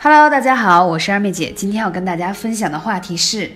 Hello，大家好，我是二妹姐。今天要跟大家分享的话题是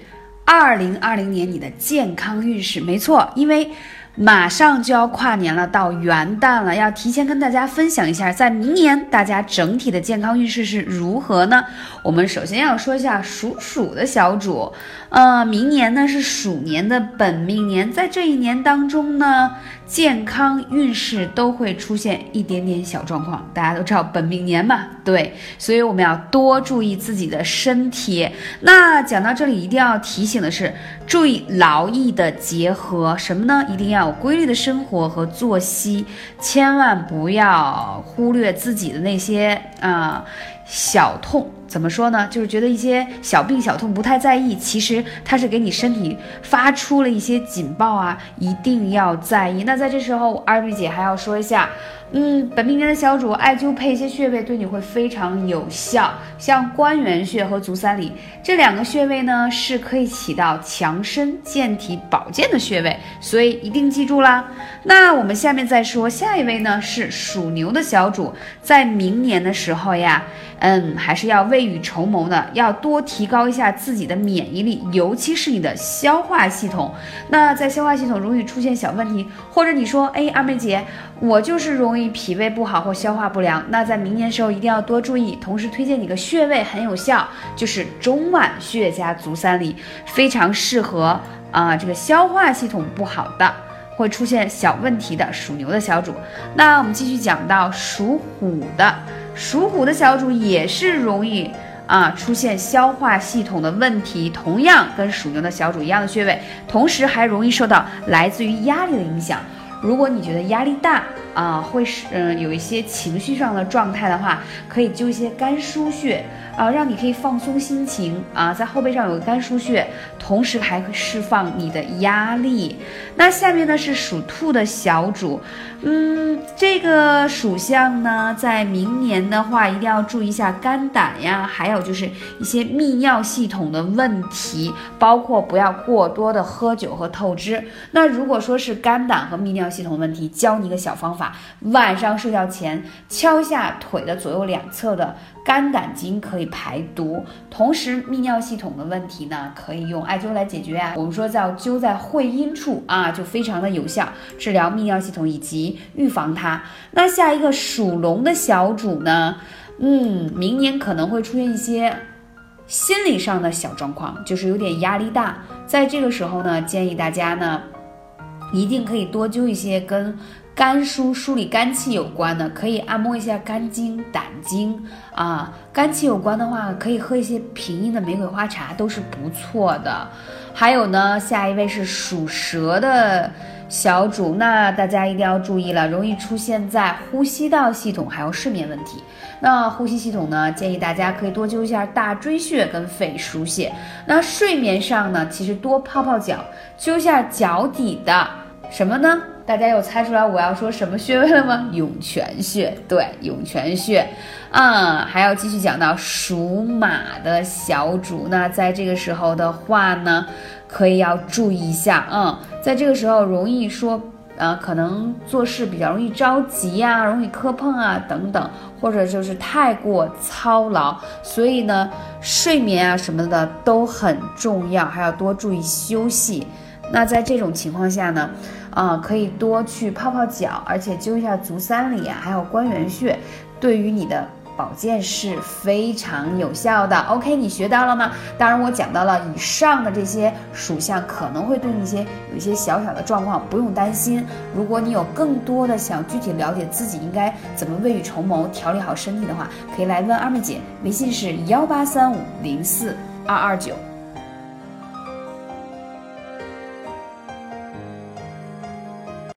二零二零年你的健康运势。没错，因为马上就要跨年了，到元旦了，要提前跟大家分享一下，在明年大家整体的健康运势是如何呢？我们首先要说一下属鼠的小主，呃，明年呢是鼠年的本命年，在这一年当中呢。健康运势都会出现一点点小状况，大家都知道本命年嘛，对，所以我们要多注意自己的身体。那讲到这里，一定要提醒的是，注意劳逸的结合，什么呢？一定要有规律的生活和作息，千万不要忽略自己的那些啊。小痛怎么说呢？就是觉得一些小病小痛不太在意，其实它是给你身体发出了一些警报啊，一定要在意。那在这时候，二妹姐还要说一下。嗯，本命年的小主，艾灸配一些穴位对你会非常有效，像关元穴和足三里这两个穴位呢，是可以起到强身健体、保健的穴位，所以一定记住啦。那我们下面再说下一位呢，是属牛的小主，在明年的时候呀，嗯，还是要未雨绸缪的，要多提高一下自己的免疫力，尤其是你的消化系统。那在消化系统容易出现小问题，或者你说，哎，二妹姐，我就是容易。脾胃不好或消化不良，那在明年时候一定要多注意。同时推荐你个穴位很有效，就是中脘穴加足三里，非常适合啊这个消化系统不好的，会出现小问题的属牛的小主。那我们继续讲到属虎的，属虎的小主也是容易啊出现消化系统的问题，同样跟属牛的小主一样的穴位，同时还容易受到来自于压力的影响。如果你觉得压力大啊，会是嗯有一些情绪上的状态的话，可以灸一些肝腧穴啊，让你可以放松心情啊，在后背上有个肝腧穴，同时还会释放你的压力。那下面呢是属兔的小主，嗯，这个属相呢，在明年的话一定要注意一下肝胆呀，还有就是一些泌尿系统的问题，包括不要过多的喝酒和透支。那如果说是肝胆和泌尿，系统问题，教你一个小方法：晚上睡觉前敲下腿的左右两侧的肝胆经，可以排毒。同时，泌尿系统的问题呢，可以用艾灸来解决啊。我们说叫灸在会阴处啊，就非常的有效，治疗泌尿系统以及预防它。那下一个属龙的小主呢，嗯，明年可能会出现一些心理上的小状况，就是有点压力大。在这个时候呢，建议大家呢。一定可以多灸一些跟肝疏梳理肝气有关的，可以按摩一下肝经、胆经啊。肝气有关的话，可以喝一些平阴的玫瑰花茶，都是不错的。还有呢，下一位是属蛇的小主，那大家一定要注意了，容易出现在呼吸道系统还有睡眠问题。那呼吸系统呢，建议大家可以多灸一下大椎穴跟肺腧穴。那睡眠上呢，其实多泡泡脚，灸一下脚底的。什么呢？大家有猜出来我要说什么穴位了吗？涌泉穴，对，涌泉穴，嗯，还要继续讲到属马的小主，那在这个时候的话呢，可以要注意一下，嗯，在这个时候容易说，呃，可能做事比较容易着急呀，容易磕碰啊等等，或者就是太过操劳，所以呢，睡眠啊什么的都很重要，还要多注意休息。那在这种情况下呢，啊，可以多去泡泡脚，而且灸一下足三里啊，还有关元穴，对于你的保健是非常有效的。OK，你学到了吗？当然，我讲到了以上的这些属相，可能会对你一些有一些小小的状况，不用担心。如果你有更多的想具体了解自己应该怎么未雨绸缪，调理好身体的话，可以来问二妹姐，微信是幺八三五零四二二九。